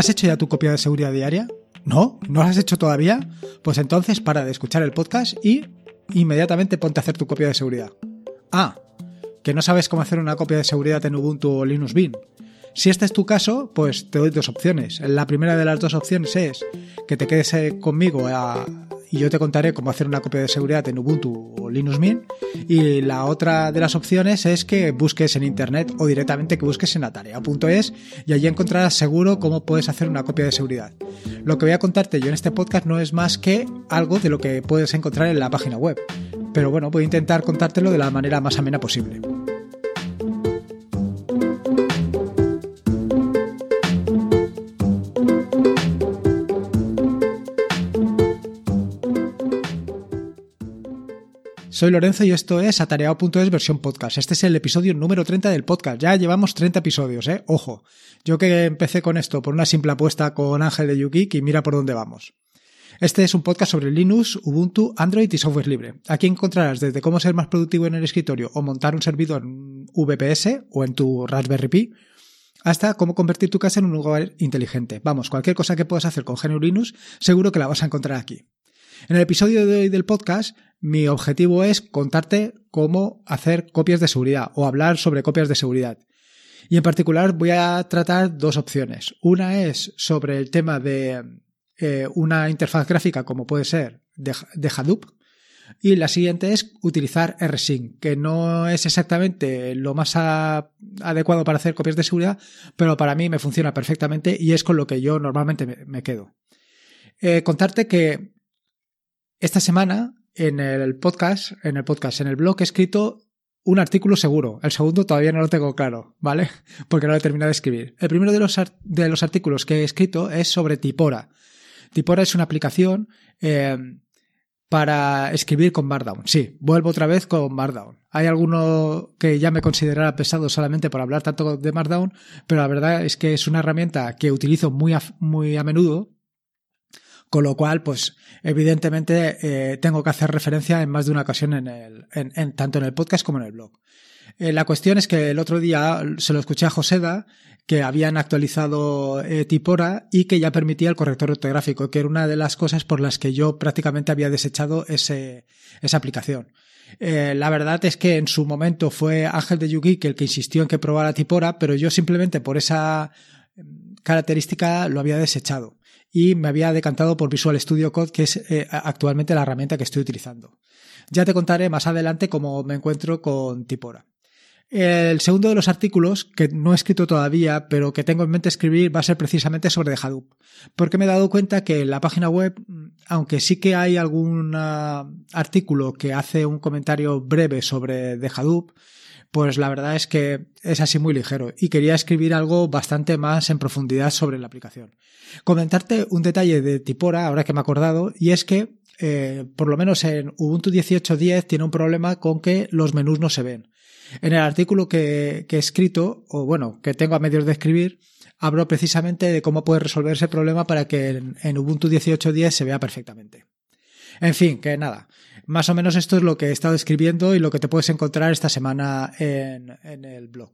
¿Has hecho ya tu copia de seguridad diaria? ¿No? ¿No lo has hecho todavía? Pues entonces para de escuchar el podcast y inmediatamente ponte a hacer tu copia de seguridad. Ah, que no sabes cómo hacer una copia de seguridad en Ubuntu o Linux Mint. Si este es tu caso, pues te doy dos opciones. La primera de las dos opciones es que te quedes eh, conmigo y yo te contaré cómo hacer una copia de seguridad en Ubuntu o Linux Mint. Y la otra de las opciones es que busques en internet o directamente que busques en atarea.es y allí encontrarás seguro cómo puedes hacer una copia de seguridad. Lo que voy a contarte yo en este podcast no es más que algo de lo que puedes encontrar en la página web. Pero bueno, voy a intentar contártelo de la manera más amena posible. Soy Lorenzo y esto es atareado.es versión podcast. Este es el episodio número 30 del podcast. Ya llevamos 30 episodios, ¿eh? Ojo. Yo que empecé con esto por una simple apuesta con Ángel de Yukik y mira por dónde vamos. Este es un podcast sobre Linux, Ubuntu, Android y software libre. Aquí encontrarás desde cómo ser más productivo en el escritorio o montar un servidor en VPS o en tu Raspberry Pi, hasta cómo convertir tu casa en un lugar inteligente. Vamos, cualquier cosa que puedas hacer con GNU Linux, seguro que la vas a encontrar aquí. En el episodio de hoy del podcast, mi objetivo es contarte cómo hacer copias de seguridad o hablar sobre copias de seguridad. Y en particular voy a tratar dos opciones. Una es sobre el tema de eh, una interfaz gráfica como puede ser de, Hadoop. Y la siguiente es utilizar rsync, que no es exactamente lo más adecuado para hacer copias de seguridad, pero para mí me funciona perfectamente y es con lo que yo normalmente me, quedo. Eh, contarte que esta semana en el podcast, en el podcast, en el blog he escrito un artículo seguro. El segundo todavía no lo tengo claro, ¿vale? Porque no lo he terminado de escribir. El primero de los, de los artículos que he escrito es sobre Tipora. Tipora es una aplicación eh, para escribir con Markdown. Sí, vuelvo otra vez con Markdown. Hay alguno que ya me considerará pesado solamente por hablar tanto de Markdown, pero la verdad es que es una herramienta que utilizo muy muy a menudo con lo cual, pues, evidentemente, eh, tengo que hacer referencia en más de una ocasión en el, en, tanto en el podcast como en el blog. Eh, la cuestión es que el otro día se lo escuché a Joseda, que habían actualizado eh, Tipora y que ya permitía el corrector ortográfico, que era una de las cosas por las que yo prácticamente había desechado ese, esa aplicación. la verdad es que en su momento fue Ángel de Yugi el que insistió en que probara Tipora, pero yo simplemente por esa mm, característica lo había desechado y me había decantado por Visual Studio Code, que es eh, actualmente la herramienta que estoy utilizando. Ya te contaré más adelante cómo me encuentro con Tipora. El segundo de los artículos, que no he escrito todavía, pero que tengo en mente escribir, va a ser precisamente sobre Hadoop. Porque me he dado cuenta que en la página web, aunque sí que hay algún ah, artículo que hace un comentario breve sobre Hadoop, pues la verdad es que es así muy ligero y quería escribir algo bastante más en profundidad sobre la aplicación. Comentarte un detalle de Tipora, ahora que me he acordado, y es que eh, por lo menos en Ubuntu 18.10 tiene un problema con que los menús no se ven. En el artículo que, he escrito, o bueno, que tengo a medios de escribir, hablo precisamente de cómo puede resolver ese problema para que en, en Ubuntu 18.10 se vea perfectamente. En fin, que nada. Más o menos esto es lo que he estado escribiendo y lo que te puedes encontrar esta semana en, el blog.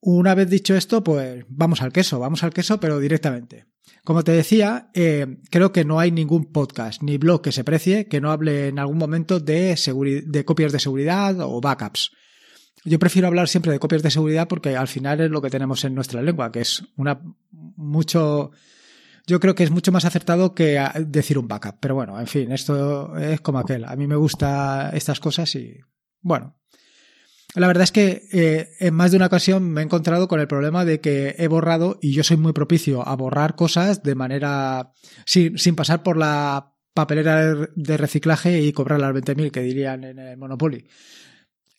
Una vez dicho esto, pues vamos al queso, vamos al queso, pero directamente. Como te decía, eh, creo que no hay ningún podcast ni blog que se precie que no hable en algún momento de copias de seguridad o backups. Yo prefiero hablar siempre de copias de seguridad porque al final es lo que tenemos en nuestra lengua, que es una mucho yo creo que es mucho más acertado que decir un backup. Pero bueno, en fin, esto es como aquel. A mí me gustan estas cosas y bueno. La verdad es que eh, en más de una ocasión me he encontrado con el problema de que he borrado, y yo soy muy propicio a borrar cosas de manera. sin, sin pasar por la papelera de reciclaje y cobrar las 20.000 que dirían en el Monopoly.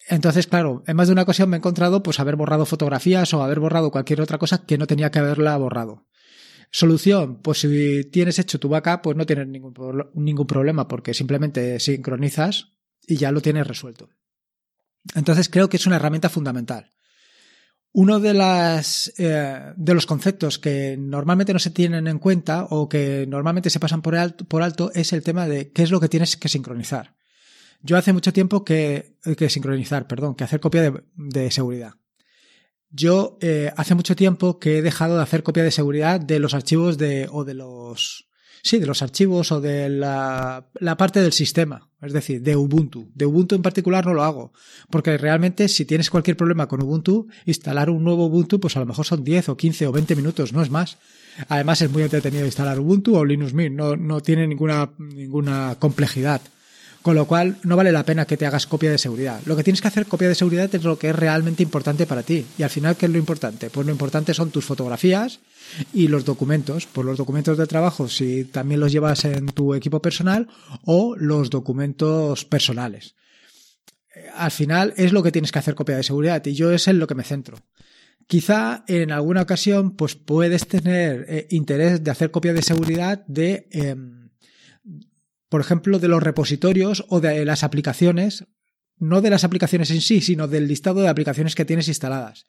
Entonces, claro, en más de una ocasión me he encontrado pues haber borrado fotografías o haber borrado cualquier otra cosa que no tenía que haberla borrado. Solución, pues si tienes hecho tu backup, pues no tienes ningún, ningún problema porque simplemente sincronizas y ya lo tienes resuelto. Entonces creo que es una herramienta fundamental. Uno de, las, eh, de los conceptos que normalmente no se tienen en cuenta o que normalmente se pasan por alto, por alto es el tema de qué es lo que tienes que sincronizar. Yo hace mucho tiempo que, que sincronizar, perdón, que hacer copia de seguridad. Yo eh, hace mucho tiempo que he dejado de hacer copia de seguridad de los archivos de, o de los, sí, de los archivos o de la, la parte del sistema, es decir, de Ubuntu. De Ubuntu en particular no lo hago, porque realmente si tienes cualquier problema con Ubuntu, instalar un nuevo Ubuntu, pues a lo mejor son 10 o 15 o 20 minutos, no es más. Además es muy entretenido instalar Ubuntu o Linux Mint, no, no tiene ninguna, ninguna complejidad. Con lo cual no vale la pena que te hagas copia de seguridad. Lo que tienes que hacer copia de seguridad es lo que es realmente importante para ti. Y al final, ¿qué es lo importante? Pues lo importante son tus fotografías y los documentos. Pues los documentos de trabajo, si también los llevas en tu equipo personal, o los documentos personales. Al final es lo que tienes que hacer copia de seguridad y yo es en lo que me centro. Quizá en alguna ocasión pues puedes tener eh, interés de hacer copia de seguridad de, eh, por ejemplo, de los repositorios o de las aplicaciones, no de las aplicaciones en sí, sino del listado de aplicaciones que tienes instaladas.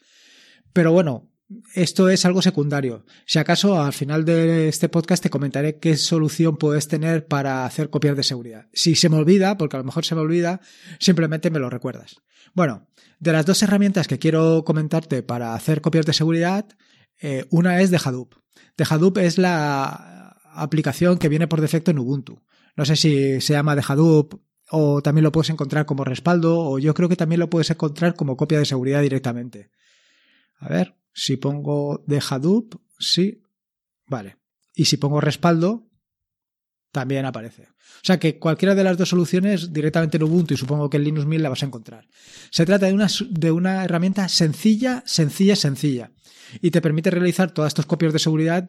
Pero bueno, esto es algo secundario. Si acaso al final de este podcast te comentaré qué solución puedes tener para hacer copias de seguridad. Si se me olvida, porque a lo mejor se me olvida, simplemente me lo recuerdas. Bueno, de las dos herramientas que quiero comentarte para hacer copias de seguridad, eh, una es de Hadoop. De Hadoop es la aplicación que viene por defecto en Ubuntu. No sé si se llama de Hadoop o también lo puedes encontrar como respaldo o yo creo que también lo puedes encontrar como copia de seguridad directamente. A ver, si pongo de Hadoop, sí, vale. Y si pongo respaldo, también aparece. O sea que cualquiera de las dos soluciones directamente en Ubuntu y supongo que en Linux Mint la vas a encontrar. Se trata de una, de una herramienta sencilla, sencilla, sencilla. Y te permite realizar todas estas copias de seguridad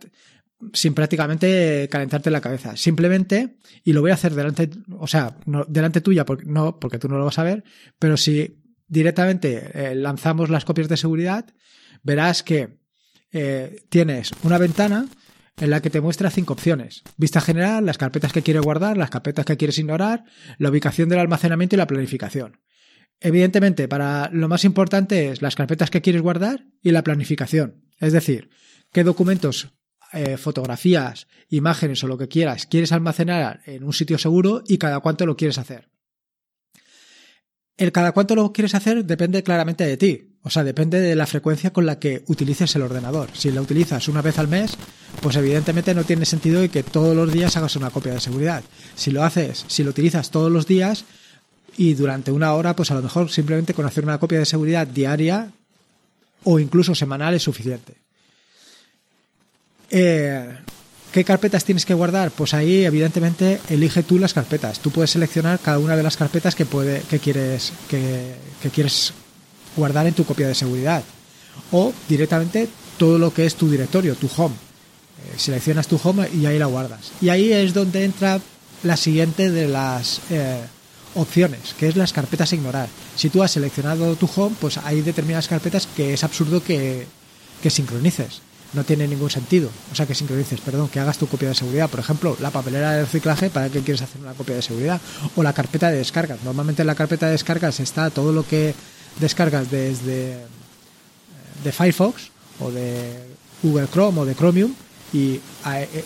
sin prácticamente calentarte la cabeza. Simplemente, y lo voy a hacer delante, o sea, delante tuya, porque, no, porque tú no lo vas a ver, pero si directamente eh, lanzamos las copias de seguridad, verás que eh, tienes una ventana en la que te muestra cinco opciones. Vista general, las carpetas que quieres guardar, las carpetas que quieres ignorar, la ubicación del almacenamiento y la planificación. Evidentemente, para lo más importante es las carpetas que quieres guardar y la planificación. Es decir, qué documentos, eh, fotografías, imágenes o lo que quieras quieres almacenar en un sitio seguro y cada cuánto lo quieres hacer. El cada cuánto lo quieres hacer depende claramente de ti. O sea, depende de la frecuencia con la que utilices el ordenador. Si lo utilizas una vez al mes, pues evidentemente no tiene sentido que todos los días hagas una copia de seguridad. Si lo haces, si lo utilizas todos los días y durante una hora, pues a lo mejor simplemente con hacer una copia de seguridad diaria o incluso semanal es suficiente. Eh, ¿Qué carpetas tienes que guardar? Pues ahí, evidentemente, elige tú las carpetas. Tú puedes seleccionar cada una de las carpetas que, puede, que, quieres, que, quieres guardar en tu copia de seguridad. O directamente todo lo que es tu directorio, tu home. Eh, seleccionas tu home y ahí la guardas. Y ahí es donde entra la siguiente de las eh, opciones, que es las carpetas ignorar. Si tú has seleccionado tu home, pues hay determinadas carpetas que es absurdo que, que sincronices no tiene ningún sentido. O sea, que sincronices, perdón, que hagas tu copia de seguridad. Por ejemplo, la papelera de reciclaje, ¿para qué quieres hacer una copia de seguridad? O la carpeta de descargas. Normalmente en la carpeta de descargas está todo lo que descargas desde de Firefox o de Google Chrome o de Chromium y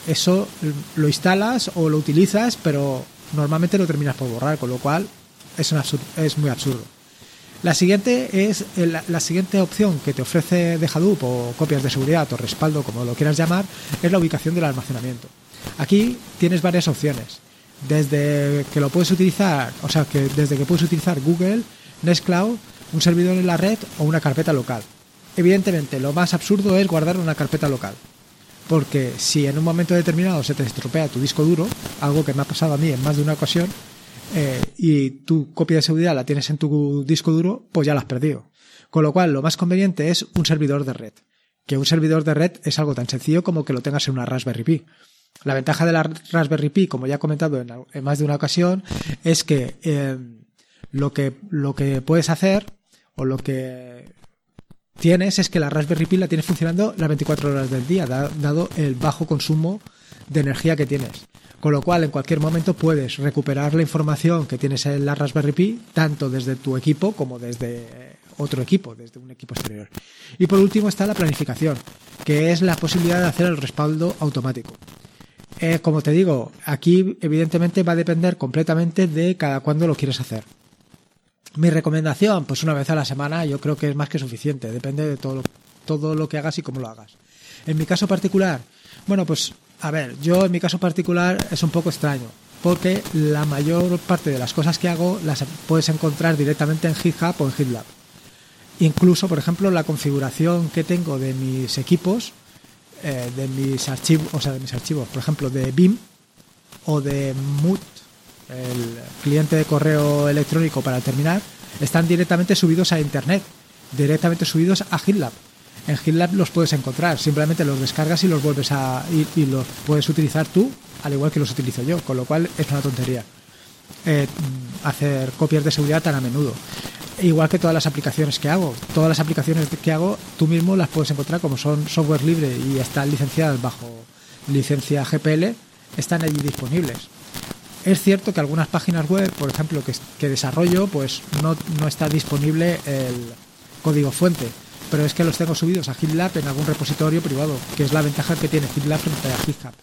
eso lo instalas o lo utilizas, pero normalmente lo terminas por borrar, con lo cual es, un es muy absurdo. La siguiente es la, siguiente opción que te ofrece de Hadoop o copias de seguridad o respaldo, como lo quieras llamar, es la ubicación del almacenamiento. Aquí tienes varias opciones. Desde que lo puedes utilizar, o sea, que desde que puedes utilizar Google, Nextcloud, un servidor en la red o una carpeta local. Evidentemente, lo más absurdo es guardar una carpeta local. Porque si en un momento determinado se te estropea tu disco duro, algo que me ha pasado a mí en más de una ocasión, eh, y tu copia de seguridad la tienes en tu disco duro, pues ya la has perdido. Con lo cual, lo más conveniente es un servidor de red. Que un servidor de red es algo tan sencillo como que lo tengas en una Raspberry Pi. La ventaja de la Raspberry Pi, como ya he comentado en, más de una ocasión, es que, eh, lo que lo que puedes hacer o lo que tienes es que la Raspberry Pi la tienes funcionando las 24 horas del día, dado el bajo consumo de energía que tienes. Con lo cual, en cualquier momento puedes recuperar la información que tienes en la Raspberry Pi, tanto desde tu equipo como desde otro equipo, desde un equipo exterior. Y por último está la planificación, que es la posibilidad de hacer el respaldo automático. Eh, como te digo, aquí evidentemente va a depender completamente de cada cuándo lo quieres hacer. Mi recomendación, pues una vez a la semana, yo creo que es más que suficiente. Depende de todo lo, todo lo que hagas y cómo lo hagas. En mi caso particular, bueno, pues a ver, yo en mi caso particular es un poco extraño, porque la mayor parte de las cosas que hago las puedes encontrar directamente en GitHub o en GitLab. Incluso, por ejemplo, la configuración que tengo de mis equipos, eh, de mis archivos, o sea, de mis archivos, por ejemplo, de BIM o de Mood, el cliente de correo electrónico para terminar, están directamente subidos a Internet, directamente subidos a GitLab. En GitLab los puedes encontrar, simplemente los descargas y los vuelves a. y, los puedes utilizar tú, al igual que los utilizo yo, con lo cual es una tontería eh, hacer copias de seguridad tan a menudo. Igual que todas las aplicaciones que hago. Todas las aplicaciones que hago tú mismo las puedes encontrar como son software libre y están licenciadas bajo licencia GPL, están allí disponibles. Es cierto que algunas páginas web, por ejemplo, que, que desarrollo, pues no, no está disponible el código fuente pero es que los tengo subidos a GitLab en algún repositorio privado, que es la ventaja que tiene GitLab frente a GitHub,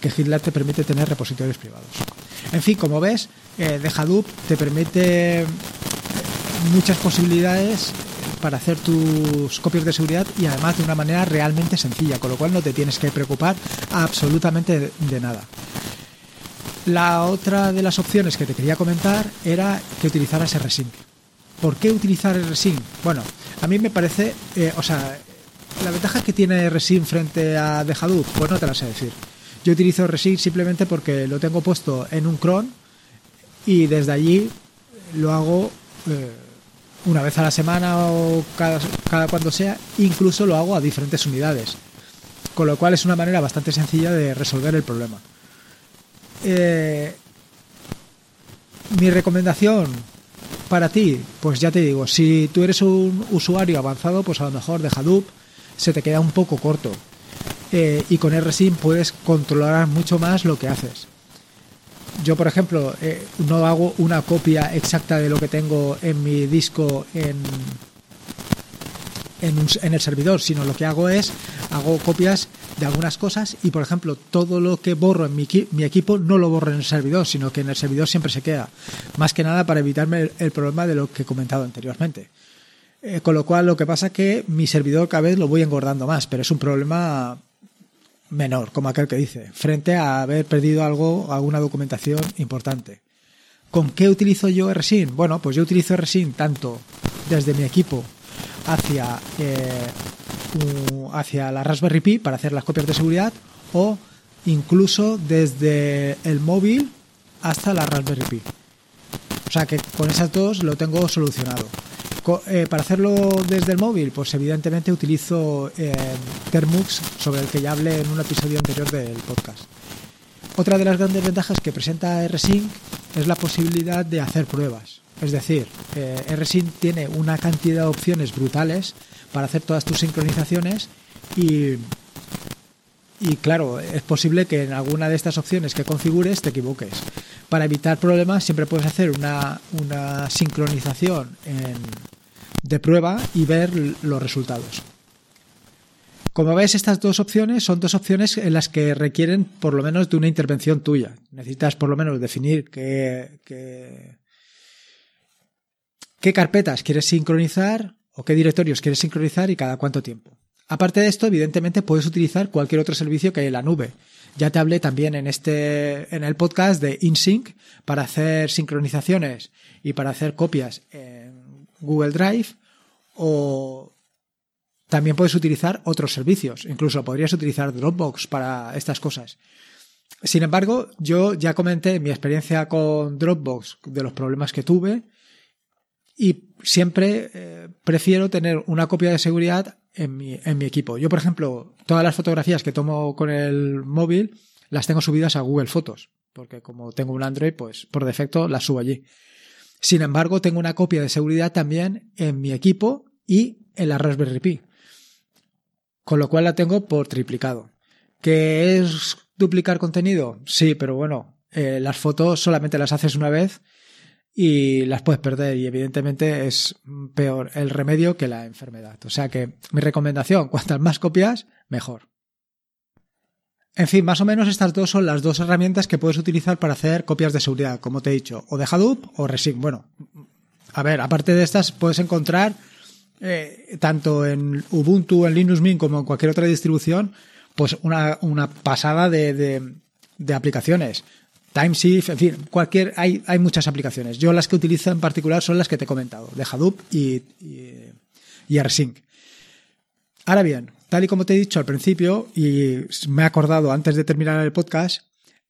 que GitLab te permite tener repositorios privados. En fin, como ves, eh, de Hadoop te permite eh, muchas posibilidades para hacer tus copias de seguridad y además de una manera realmente sencilla, con lo cual no te tienes que preocupar absolutamente de nada. La otra de las opciones que te quería comentar era que utilizaras RSync. ¿Por qué utilizar RSync? Bueno, a mí me parece, eh, o sea, la ventaja que tiene RSync frente a de Hadoop, pues no te la sé decir. Yo utilizo RSync simplemente porque lo tengo puesto en un cron y desde allí lo hago eh, una vez a la semana o cada, cada cuando sea, incluso lo hago a diferentes unidades. Con lo cual es una manera bastante sencilla de resolver el problema. Eh, mi recomendación, para ti, pues ya te digo, si tú eres un usuario avanzado, pues a lo mejor de Hadoop se te queda un poco corto. Eh, y con RSync puedes controlar mucho más lo que haces. Yo, por ejemplo, eh, no hago una copia exacta de lo que tengo en mi disco en, en, el servidor, sino lo que hago es, hago copias de algunas cosas y, por ejemplo, todo lo que borro en mi, equipo no lo borro en el servidor, sino que en el servidor siempre se queda. Más que nada para evitarme el, problema de lo que he comentado anteriormente. Eh, con lo cual, lo que pasa es que mi servidor cada vez lo voy engordando más, pero es un problema menor, como aquel que dice, frente a haber perdido algo, alguna documentación importante. ¿Con qué utilizo yo RSync? Bueno, pues yo utilizo RSync tanto desde mi equipo hacia, eh, hacia la Raspberry Pi para hacer las copias de seguridad o incluso desde el móvil hasta la Raspberry Pi. O sea que con esas dos lo tengo solucionado. Eh, para hacerlo desde el móvil, pues evidentemente utilizo eh, Termux, sobre el que ya hablé en un episodio anterior del podcast. Otra de las grandes ventajas que presenta RSync es la posibilidad de hacer pruebas. Es decir, eh, RSync tiene una cantidad de opciones brutales para hacer todas tus sincronizaciones y, y claro, es posible que en alguna de estas opciones que configures te equivoques. Para evitar problemas siempre puedes hacer una, una sincronización de prueba y ver los resultados. Como ves, estas dos opciones son dos opciones en las que requieren por lo menos de una intervención tuya. Necesitas por lo menos definir qué, qué carpetas quieres sincronizar o qué directorios quieres sincronizar y cada cuánto tiempo. Aparte de esto, evidentemente puedes utilizar cualquier otro servicio que hay en la nube. Ya te hablé también en este en el podcast de InSync para hacer sincronizaciones y para hacer copias en Google Drive o también puedes utilizar otros servicios, incluso podrías utilizar Dropbox para estas cosas. Sin embargo, yo ya comenté mi experiencia con Dropbox de los problemas que tuve y siempre eh, prefiero tener una copia de seguridad en mi, en mi equipo. Yo, por ejemplo, todas las fotografías que tomo con el móvil las tengo subidas a Google Fotos, porque como tengo un Android, pues por defecto las subo allí. Sin embargo, tengo una copia de seguridad también en mi equipo y en la Raspberry Pi, con lo cual la tengo por triplicado. ¿Qué es duplicar contenido? Sí, pero bueno, eh, las fotos solamente las haces una vez y las puedes perder y evidentemente es peor el remedio que la enfermedad. O sea que mi recomendación, cuantas más copias, mejor. En fin, más o menos estas dos son las dos herramientas que puedes utilizar para hacer copias de seguridad, como te he dicho, o de Hadoop o Resin. Bueno, A ver, aparte de estas, puedes encontrar eh, tanto en Ubuntu, en Linux Mint como en cualquier otra distribución, pues una, una pasada de, de aplicaciones. TimeShift, en fin, cualquier, hay, hay muchas aplicaciones. Yo las que utilizo en particular son las que te he comentado, de Hadoop y, y, y. Ahora bien, tal y como te he dicho al principio, y me he acordado antes de terminar el podcast,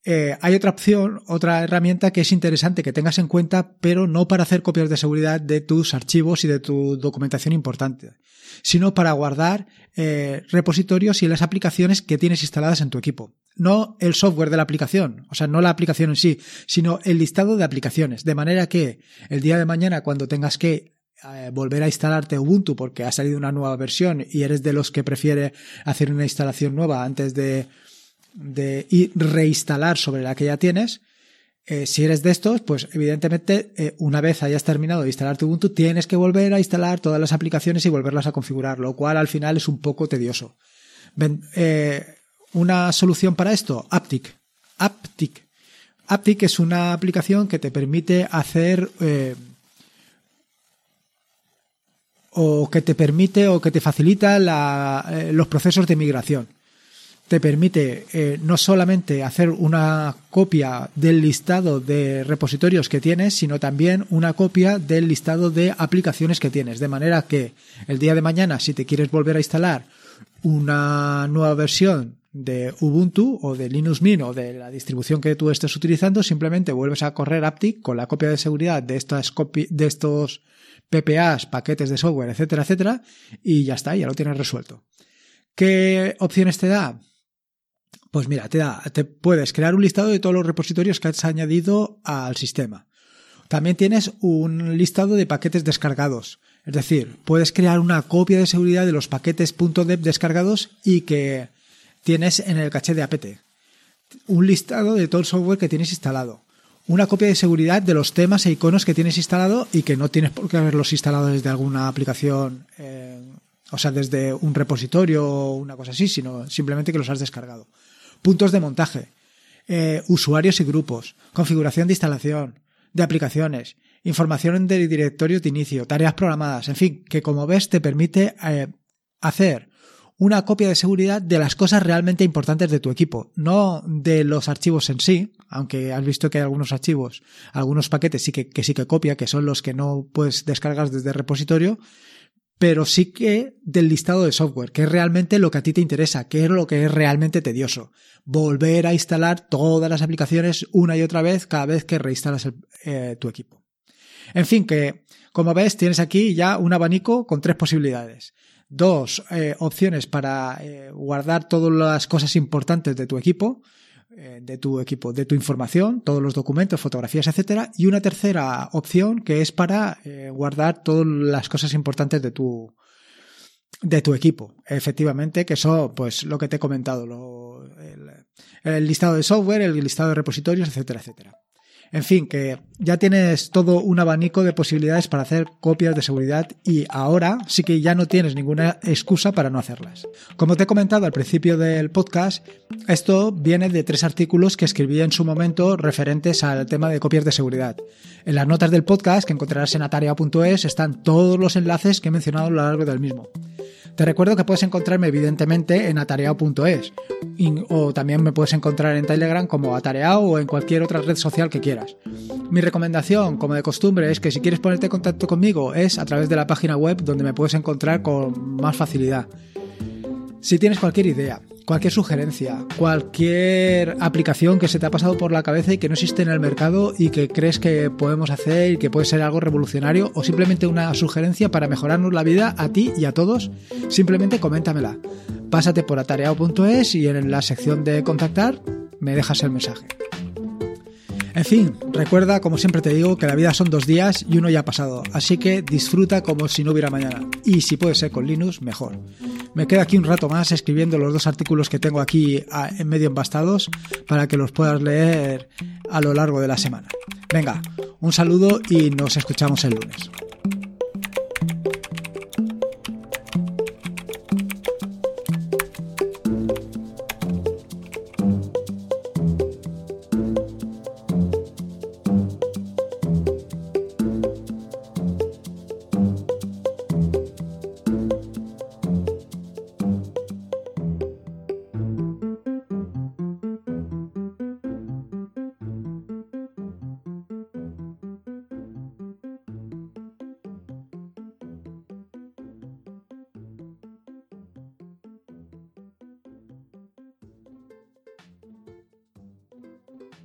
eh, hay otra opción, otra herramienta que es interesante que tengas en cuenta, pero no para hacer copias de seguridad de tus archivos y de tu documentación importante, sino para guardar eh, repositorios y las aplicaciones que tienes instaladas en tu equipo. No el software de la aplicación, o sea, no la aplicación en sí, sino el listado de aplicaciones. De manera que el día de mañana, cuando tengas que eh, volver a instalarte Ubuntu porque ha salido una nueva versión y eres de los que prefiere hacer una instalación nueva antes de de reinstalar sobre la que ya tienes. Eh, si eres de estos, pues evidentemente eh, una vez hayas terminado de instalar tu Ubuntu, tienes que volver a instalar todas las aplicaciones y volverlas a configurar, lo cual al final es un poco tedioso. Eh, una solución para esto, Aptic. Aptic. Aptic es una aplicación que te permite hacer o que te permite o que te facilita la, los procesos de migración te permite eh, no solamente hacer una copia del listado de repositorios que tienes, sino también una copia del listado de aplicaciones que tienes. De manera que el día de mañana, si te quieres volver a instalar una nueva versión de Ubuntu o de Linux Mint o de la distribución que tú estés utilizando, simplemente vuelves a correr Aptic con la copia de seguridad de estas de estos PPAs, paquetes de software, etcétera, etcétera, y ya está, ya lo tienes resuelto. ¿Qué opciones te da? Pues mira, te, da, te puedes crear un listado de todos los repositorios que has añadido al sistema. También tienes un listado de paquetes descargados. Es decir, puedes crear una copia de seguridad de los paquetes .deb descargados y que tienes en el caché de apt. Un listado de todo el software que tienes instalado. Una copia de seguridad de los temas e iconos que tienes instalado y que no tienes por qué haberlos instalado desde alguna aplicación, eh, o sea, desde un repositorio o una cosa así, sino simplemente que los has descargado puntos de montaje, eh, usuarios y grupos, configuración de instalación, de aplicaciones, información del directorio de inicio, tareas programadas, en fin, que como ves te permite eh, hacer una copia de seguridad de las cosas realmente importantes de tu equipo, no de los archivos en sí, aunque has visto que hay algunos archivos, algunos paquetes sí que, que sí que copia, que son los que no puedes descargar desde el repositorio, pero sí que del listado de software, que es realmente lo que a ti te interesa, que es lo que es realmente tedioso. Volver a instalar todas las aplicaciones una y otra vez cada vez que reinstalas eh, tu equipo. En fin, que como ves tienes aquí ya un abanico con tres posibilidades. Dos eh, opciones para eh, guardar todas las cosas importantes de tu equipo, de tu equipo, de tu información, todos los documentos, fotografías, etcétera, y una tercera opción que es para eh, guardar todas las cosas importantes de tu de tu equipo, efectivamente, que son pues lo que te he comentado, lo, el, el listado de software, el listado de repositorios, etcétera, etcétera. En fin, que ya tienes todo un abanico de posibilidades para hacer copias de seguridad y ahora sí que ya no tienes ninguna excusa para no hacerlas. Como te he comentado al principio del podcast, esto viene de tres artículos que escribí en su momento referentes al tema de copias de seguridad. En las notas del podcast que encontrarás en atarea.es están todos los enlaces que he mencionado a lo largo del mismo. Te recuerdo que puedes encontrarme evidentemente en atareao.es o también me puedes encontrar en Telegram como atareao o en cualquier otra red social que Mi recomendación, como de costumbre, es que si quieres ponerte en contacto conmigo es a través de la página web donde me puedes encontrar con más facilidad. Si tienes cualquier idea, cualquier sugerencia, cualquier aplicación que se te ha pasado por la cabeza y que no existe en el mercado y que crees que podemos hacer y que puede ser algo revolucionario o simplemente una sugerencia para mejorarnos la vida a ti y a todos, simplemente coméntamela. Pásate por atareado.es y en la sección de contactar me dejas el mensaje. En fin, recuerda, como siempre te digo, que la vida son dos días y uno ya ha pasado, así que disfruta como si no hubiera mañana. Y si puede ser con Linux, mejor. Me quedo aquí un rato más escribiendo los dos artículos que tengo aquí en medio embastados para que los puedas leer a lo largo de la semana. Venga, un saludo y nos escuchamos el lunes.